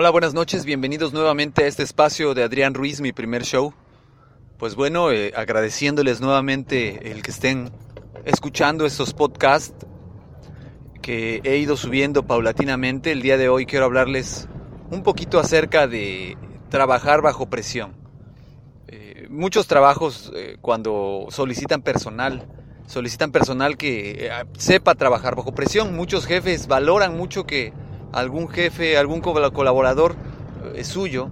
Hola, buenas noches, bienvenidos nuevamente a este espacio de Adrián Ruiz, mi primer show. Pues bueno, eh, agradeciéndoles nuevamente el que estén escuchando estos podcasts que he ido subiendo paulatinamente. El día de hoy quiero hablarles un poquito acerca de trabajar bajo presión. Eh, muchos trabajos eh, cuando solicitan personal, solicitan personal que sepa trabajar bajo presión. Muchos jefes valoran mucho que algún jefe, algún colaborador eh, suyo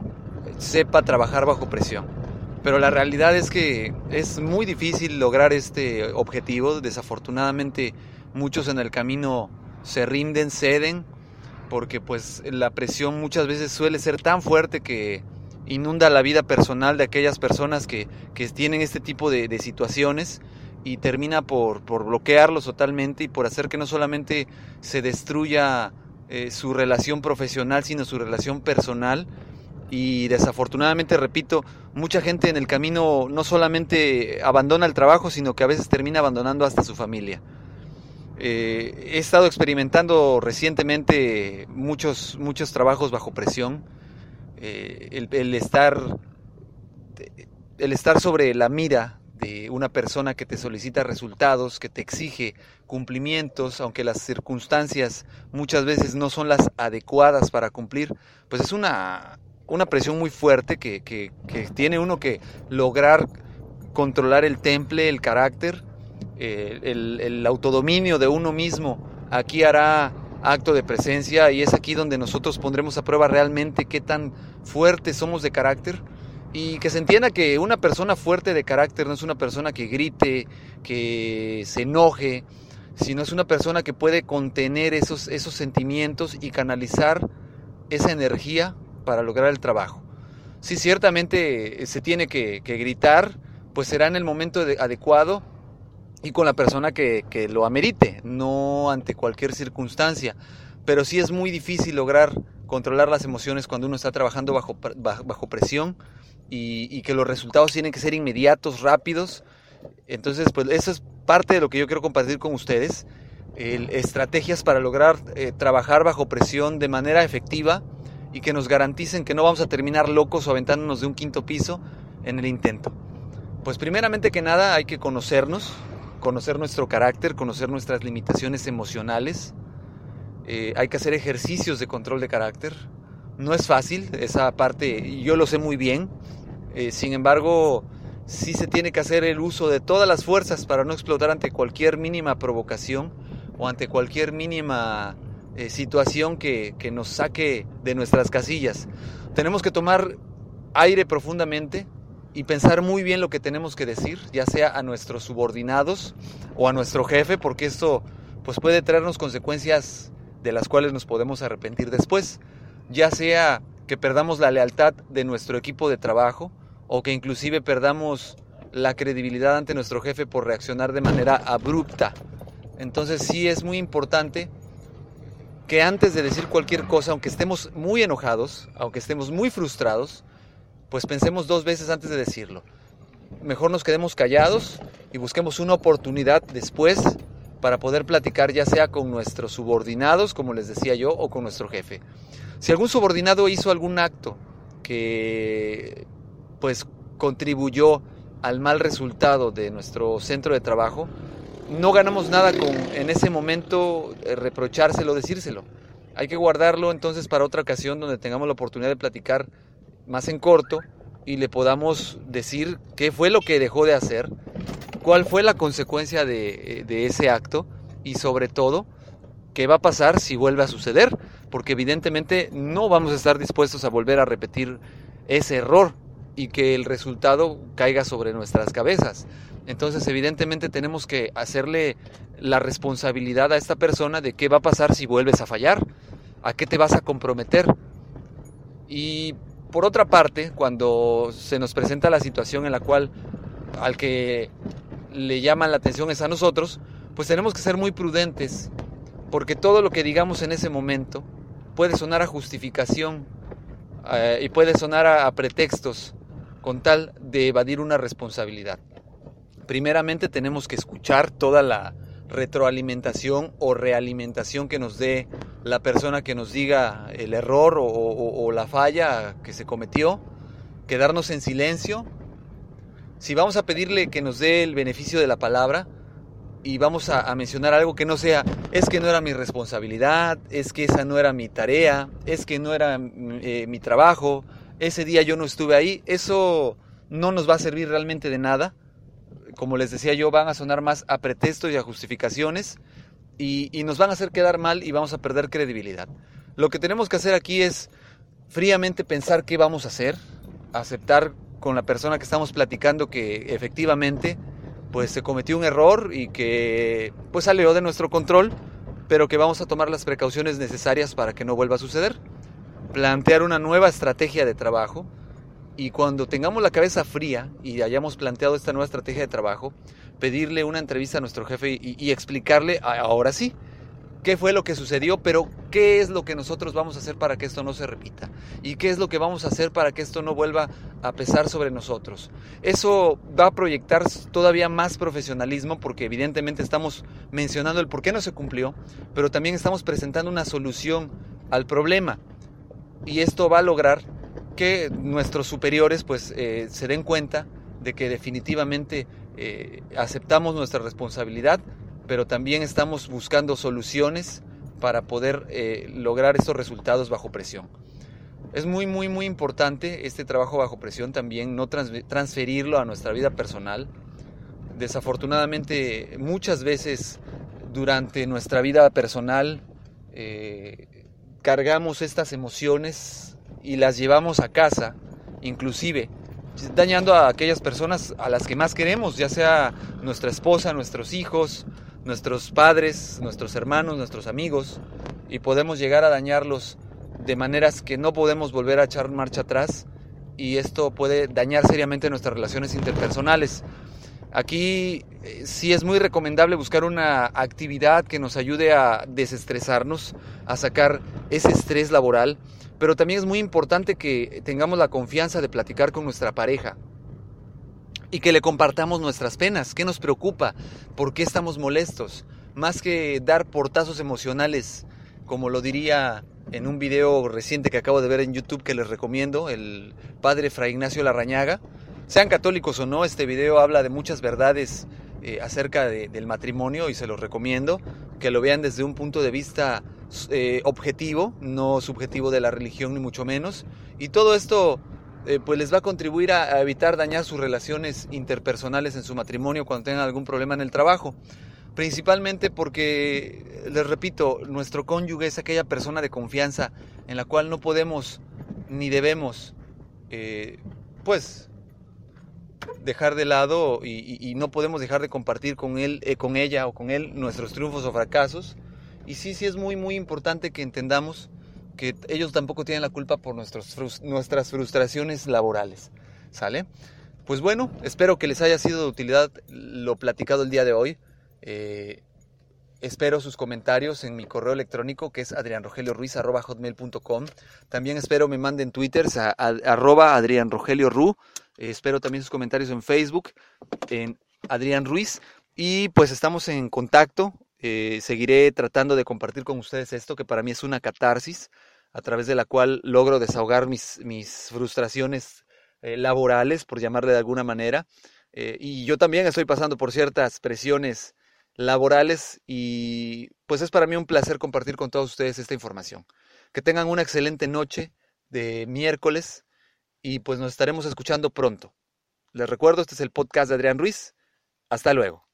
sepa trabajar bajo presión. Pero la realidad es que es muy difícil lograr este objetivo. Desafortunadamente muchos en el camino se rinden, ceden, porque pues la presión muchas veces suele ser tan fuerte que inunda la vida personal de aquellas personas que, tienen este tipo de, situaciones y termina por, por bloquearlos totalmente y por hacer que no solamente se destruya eh, su relación profesional, sino su relación personal. Y desafortunadamente, repito, mucha gente en el camino no solamente abandona el trabajo, sino que a veces termina abandonando hasta su familia. Eh, he estado experimentando recientemente muchos, muchos trabajos bajo presión. Eh, el, estar, el estar sobre la mira de una persona que te solicita resultados, que te exige cumplimientos, aunque las circunstancias muchas veces no son las adecuadas para cumplir, pues es una, una presión muy fuerte que, que, tiene uno que lograr controlar el temple, el carácter, eh, el, el autodominio de uno mismo. Aquí hará acto de presencia y es aquí donde nosotros pondremos a prueba realmente qué tan fuertes somos de carácter y que se entienda que una persona fuerte de carácter no es una persona que grite, que se enoje, sino es una persona que puede contener esos, esos sentimientos y canalizar esa energía para lograr el trabajo. Si ciertamente se tiene que, gritar, pues será en el momento adecuado y con la persona que, lo amerite, no ante cualquier circunstancia. Pero sí es muy difícil lograr controlar las emociones cuando uno está trabajando bajo, bajo presión y, que los resultados tienen que ser inmediatos, rápidos. Entonces, pues eso es parte de lo que yo quiero compartir con ustedes. estrategias para lograr eh, trabajar bajo presión de manera efectiva y que nos garanticen que no vamos a terminar locos o aventándonos de un quinto piso en el intento. Pues primeramente que nada hay que conocernos, conocer nuestro carácter, conocer nuestras limitaciones emocionales. Eh, hay que hacer ejercicios de control de carácter. No es fácil, esa parte yo lo sé muy bien. Eh, sin embargo, sí se tiene que hacer el uso de todas las fuerzas para no explotar ante cualquier mínima provocación o ante cualquier mínima eh, situación que, que nos saque de nuestras casillas. Tenemos que tomar aire profundamente y pensar muy bien lo que tenemos que decir, ya sea a nuestros subordinados o a nuestro jefe, porque esto pues puede traernos consecuencias de las cuales nos podemos arrepentir después, ya sea que perdamos la lealtad de nuestro equipo de trabajo, o que inclusive perdamos la credibilidad ante nuestro jefe por reaccionar de manera abrupta. Entonces sí es muy importante que antes de decir cualquier cosa, aunque estemos muy enojados, aunque estemos muy frustrados, pues pensemos dos veces antes de decirlo. Mejor nos quedemos callados y busquemos una oportunidad después para poder platicar ya sea con nuestros subordinados, como les decía yo, o con nuestro jefe. Si algún subordinado hizo algún acto que pues contribuyó al mal resultado de nuestro centro de trabajo, no ganamos nada con en ese momento eh, reprochárselo, decírselo. Hay que guardarlo entonces para otra ocasión donde tengamos la oportunidad de platicar más en corto y le podamos decir qué fue lo que dejó de hacer, cuál fue la consecuencia de, de ese acto y sobre todo qué va a pasar si vuelve a suceder, porque evidentemente no vamos a estar dispuestos a volver a repetir ese error y que el resultado caiga sobre nuestras cabezas. Entonces, evidentemente tenemos que hacerle la responsabilidad a esta persona de qué va a pasar si vuelves a fallar. a qué te vas a comprometer. Y por otra parte, cuando se nos presenta la situación en la cual al que le llaman la atención es a nosotros, pues tenemos que ser muy prudentes, porque todo lo que digamos en ese momento puede sonar a justificación eh, y puede sonar a pretextos con tal de evadir una responsabilidad. Primeramente tenemos que escuchar toda la, retroalimentación o realimentación que nos dé la persona que nos diga el error o, la falla que se cometió, quedarnos en silencio. Si vamos a pedirle que nos dé el beneficio de la palabra y vamos a, mencionar algo que no sea, es que no era mi responsabilidad, es que esa no era mi tarea, es que no era eh, mi trabajo, ese día yo no estuve ahí, eso no nos va a servir realmente de nada como les decía yo, van a sonar más a pretextos y a justificaciones y, nos van a hacer quedar mal y vamos a perder credibilidad. Lo que tenemos que hacer aquí es fríamente pensar qué vamos a hacer, aceptar con la persona que estamos platicando que efectivamente pues se cometió un error y que pues salió de nuestro control, pero que vamos a tomar las precauciones necesarias para que no vuelva a suceder. Plantear una nueva estrategia de trabajo, y cuando tengamos la cabeza fría y hayamos planteado esta nueva estrategia de trabajo, pedirle una entrevista a nuestro jefe y, explicarle, ahora sí, qué fue lo que sucedió, pero qué es lo que nosotros vamos a hacer para que esto no se repita y qué es lo que vamos a hacer para que esto no vuelva a pesar sobre nosotros. Eso va a proyectar todavía más profesionalismo porque evidentemente estamos mencionando el por qué no se cumplió, pero también estamos presentando una solución al problema y esto va a lograr que nuestros superiores pues eh, se den cuenta de que definitivamente eh, aceptamos nuestra responsabilidad, pero también estamos buscando soluciones para poder eh, lograr estos resultados bajo presión. Es muy, muy, muy importante este trabajo bajo presión también, no transferirlo a nuestra vida personal. Desafortunadamente, muchas veces durante nuestra vida personal cargamos estas emociones y las llevamos a casa, inclusive dañando a aquellas personas a las que más queremos, ya sea nuestra esposa, nuestros hijos, nuestros padres, nuestros hermanos, nuestros amigos, y podemos llegar a dañarlos de maneras que no podemos volver a echar marcha atrás y esto puede dañar seriamente nuestras relaciones interpersonales. Aquí sí es muy recomendable buscar una actividad que nos ayude a desestresarnos, a sacar ese estrés laboral pero también es muy importante que tengamos la confianza de platicar con nuestra pareja y que le compartamos nuestras penas, qué nos preocupa, por qué estamos molestos, más que dar portazos emocionales, como lo diría en un video reciente que acabo de ver en YouTube que les recomiendo, el padre Fray Ignacio Larrañaga. Sean católicos o no, este video habla de muchas verdades eh, acerca del matrimonio y se los recomiendo que lo vean desde un punto de vista eh, objetivo, no subjetivo de la religión ni mucho menos. Y todo esto eh, pues les va a contribuir a, evitar dañar sus relaciones interpersonales en su matrimonio cuando tengan algún problema en el trabajo. Principalmente porque, les repito, nuestro cónyuge es aquella persona de confianza en la cual no podemos ni debemos, pues, dejar de lado y, no podemos dejar de compartir con él, con ella o con él nuestros triunfos o fracasos y sí, sí es muy, muy importante que entendamos que ellos tampoco tienen la culpa por nuestros, nuestras frustraciones laborales. ¿Sale? Pues bueno, espero que les haya sido de utilidad lo platicado el día de hoy. Eh, espero sus comentarios en mi correo electrónico que es adrianrogelioruiz.com. También espero me manden twitters a, arroba adrianrogelioru. Eh, espero también sus comentarios en Facebook, en Adrián Ruiz. Y pues estamos en contacto. Eh, seguiré tratando de compartir con ustedes esto, que para mí es una catarsis, a través de la cual logro desahogar mis, mis frustraciones eh, laborales, por llamarle de alguna manera. Y yo también estoy pasando por ciertas presiones laborales y pues es para mí un placer compartir con todos ustedes esta información. Que tengan una excelente noche de miércoles y pues nos estaremos escuchando pronto. Les recuerdo, este es el podcast de Adrián Ruiz. Hasta luego.